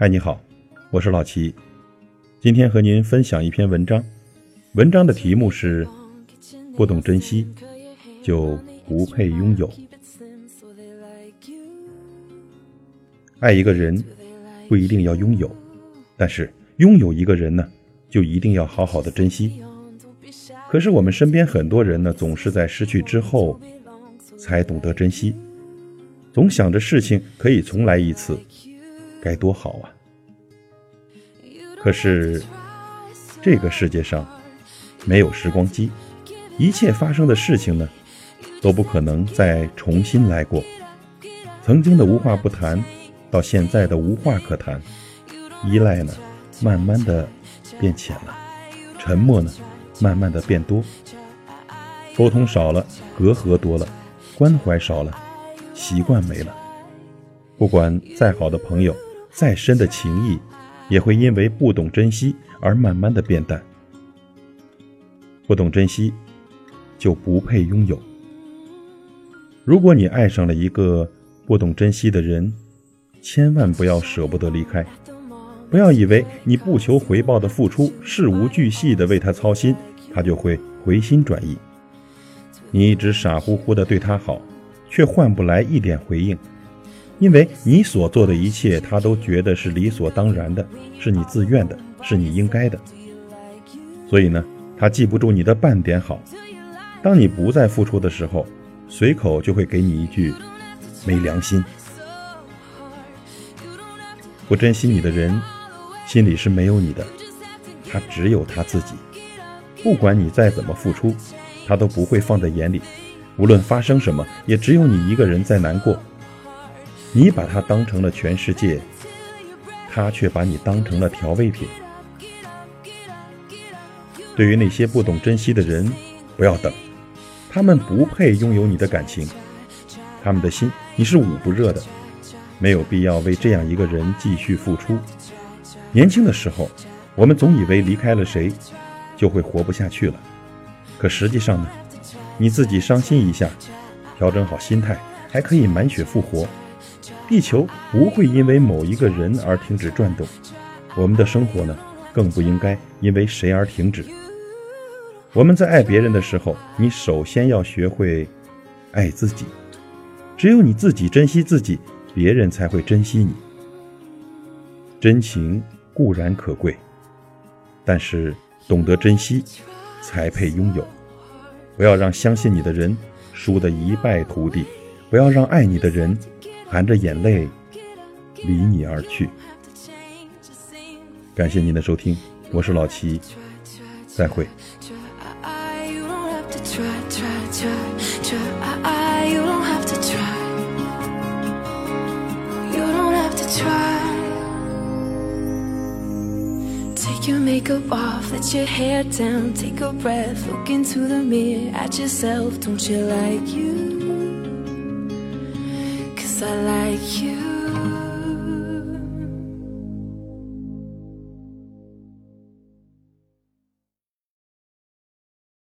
嗨，你好，我是老齐，今天和您分享一篇文章，文章的题目是“不懂珍惜就不配拥有”。爱一个人不一定要拥有，但是拥有一个人呢，就一定要好好的珍惜。可是我们身边很多人呢，总是在失去之后才懂得珍惜，总想着事情可以重来一次，该多好啊！可是这个世界上没有时光机，一切发生的事情呢，都不可能再重新来过。曾经的无话不谈。到现在的无话可谈，依赖呢，慢慢的变浅了；沉默呢，慢慢的变多。沟通少了，隔阂多了，关怀少了，习惯没了。不管再好的朋友，再深的情谊，也会因为不懂珍惜而慢慢的变淡。不懂珍惜，就不配拥有。如果你爱上了一个不懂珍惜的人，千万不要舍不得离开，不要以为你不求回报的付出，事无巨细的为他操心，他就会回心转意。你一直傻乎乎的对他好，却换不来一点回应，因为你所做的一切，他都觉得是理所当然的，是你自愿的，是你应该的。所以呢，他记不住你的半点好。当你不再付出的时候，随口就会给你一句“没良心”。不珍惜你的人，心里是没有你的，他只有他自己。不管你再怎么付出，他都不会放在眼里。无论发生什么，也只有你一个人在难过。你把他当成了全世界，他却把你当成了调味品。对于那些不懂珍惜的人，不要等，他们不配拥有你的感情，他们的心你是捂不热的。没有必要为这样一个人继续付出。年轻的时候，我们总以为离开了谁，就会活不下去了。可实际上呢，你自己伤心一下，调整好心态，还可以满血复活。地球不会因为某一个人而停止转动，我们的生活呢，更不应该因为谁而停止。我们在爱别人的时候，你首先要学会爱自己。只有你自己珍惜自己。别人才会珍惜你。真情固然可贵，但是懂得珍惜，才配拥有。不要让相信你的人输得一败涂地，不要让爱你的人含着眼泪离你而去。感谢您的收听，我是老齐，再会。your makeup off, let your hair down, take a breath, look into the mirror at yourself. Don't you like you? I like you.